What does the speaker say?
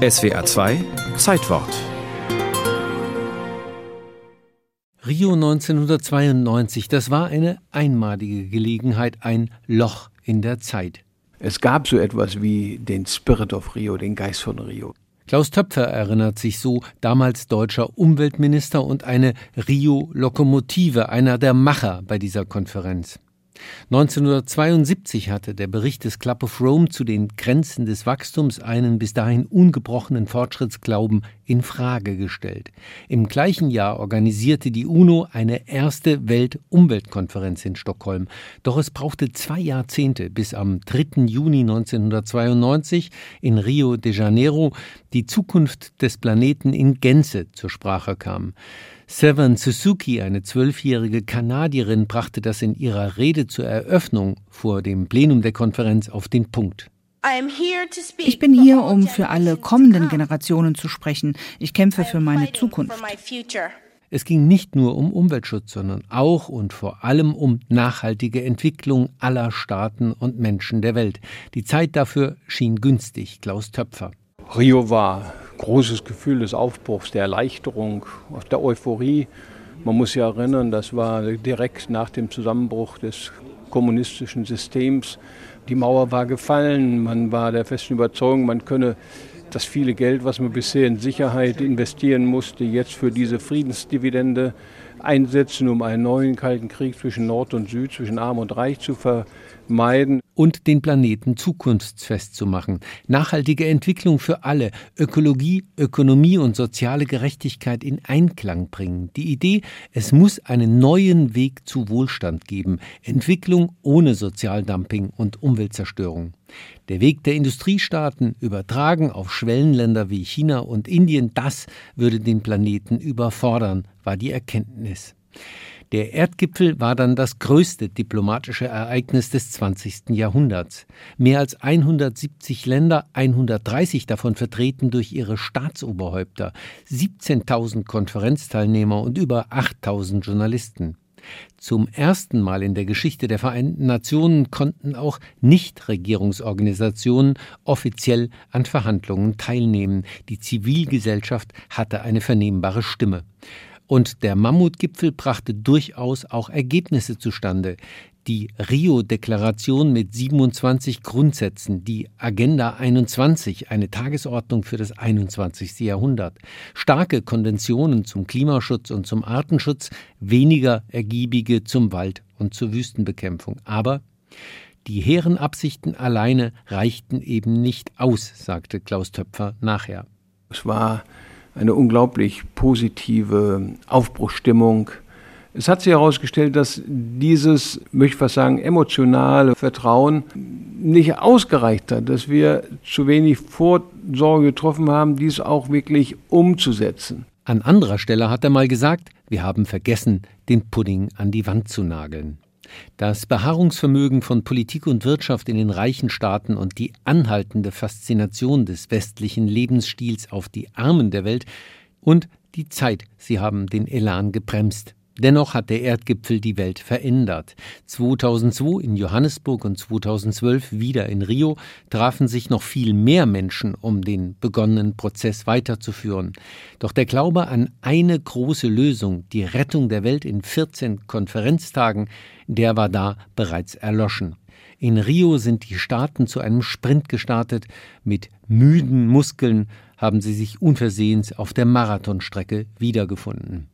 SWA 2 Zeitwort Rio 1992, das war eine einmalige Gelegenheit, ein Loch in der Zeit. Es gab so etwas wie den Spirit of Rio, den Geist von Rio. Klaus Töpfer erinnert sich so, damals deutscher Umweltminister und eine Rio-Lokomotive, einer der Macher bei dieser Konferenz. 1972 hatte der Bericht des Club of Rome zu den Grenzen des Wachstums einen bis dahin ungebrochenen Fortschrittsglauben in Frage gestellt. Im gleichen Jahr organisierte die UNO eine erste Weltumweltkonferenz in Stockholm. Doch es brauchte zwei Jahrzehnte, bis am 3. Juni 1992 in Rio de Janeiro die Zukunft des Planeten in Gänze zur Sprache kam. Seven Suzuki, eine zwölfjährige Kanadierin, brachte das in ihrer Rede zur Eröffnung vor dem Plenum der Konferenz auf den Punkt. Ich bin hier, um für alle kommenden Generationen zu sprechen. Ich kämpfe für meine Zukunft. Es ging nicht nur um Umweltschutz, sondern auch und vor allem um nachhaltige Entwicklung aller Staaten und Menschen der Welt. Die Zeit dafür schien günstig, Klaus Töpfer. Rio war großes Gefühl des Aufbruchs, der Erleichterung, der Euphorie. Man muss sich erinnern, das war direkt nach dem Zusammenbruch des kommunistischen Systems. Die Mauer war gefallen, man war der festen Überzeugung, man könne das viele Geld, was man bisher in Sicherheit investieren musste, jetzt für diese Friedensdividende einsetzen, um einen neuen Kalten Krieg zwischen Nord und Süd, zwischen Arm und Reich zu vermeiden. Und den Planeten zukunftsfest zu machen. Nachhaltige Entwicklung für alle, Ökologie, Ökonomie und soziale Gerechtigkeit in Einklang bringen. Die Idee, es muss einen neuen Weg zu Wohlstand geben. Entwicklung ohne Sozialdumping und Umweltzerstörung. Der Weg der Industriestaaten, übertragen auf Schwellenländer wie China und Indien, das würde den Planeten überfordern, war die Erkenntnis. Der Erdgipfel war dann das größte diplomatische Ereignis des 20. Jahrhunderts. Mehr als 170 Länder, 130 davon vertreten durch ihre Staatsoberhäupter, 17.000 Konferenzteilnehmer und über 8.000 Journalisten. Zum ersten Mal in der Geschichte der Vereinten Nationen konnten auch Nichtregierungsorganisationen offiziell an Verhandlungen teilnehmen. Die Zivilgesellschaft hatte eine vernehmbare Stimme. Und der Mammutgipfel brachte durchaus auch Ergebnisse zustande. Die Rio-Deklaration mit 27 Grundsätzen, die Agenda 21, eine Tagesordnung für das 21. Jahrhundert, starke Konventionen zum Klimaschutz und zum Artenschutz, weniger ergiebige zum Wald- und zur Wüstenbekämpfung. Aber die hehren Absichten alleine reichten eben nicht aus, sagte Klaus Töpfer nachher. Es war eine unglaublich positive Aufbruchsstimmung. Es hat sich herausgestellt, dass dieses, möchte ich fast sagen, emotionale Vertrauen nicht ausgereicht hat, dass wir zu wenig Vorsorge getroffen haben, dies auch wirklich umzusetzen. An anderer Stelle hat er mal gesagt, wir haben vergessen, den Pudding an die Wand zu nageln. Das Beharrungsvermögen von Politik und Wirtschaft in den reichen Staaten und die anhaltende Faszination des westlichen Lebensstils auf die Armen der Welt und die Zeit, sie haben den Elan gebremst. Dennoch hat der Erdgipfel die Welt verändert. 2002 in Johannesburg und 2012 wieder in Rio trafen sich noch viel mehr Menschen, um den begonnenen Prozess weiterzuführen. Doch der Glaube an eine große Lösung, die Rettung der Welt in 14 Konferenztagen, der war da bereits erloschen. In Rio sind die Staaten zu einem Sprint gestartet. Mit müden Muskeln haben sie sich unversehens auf der Marathonstrecke wiedergefunden.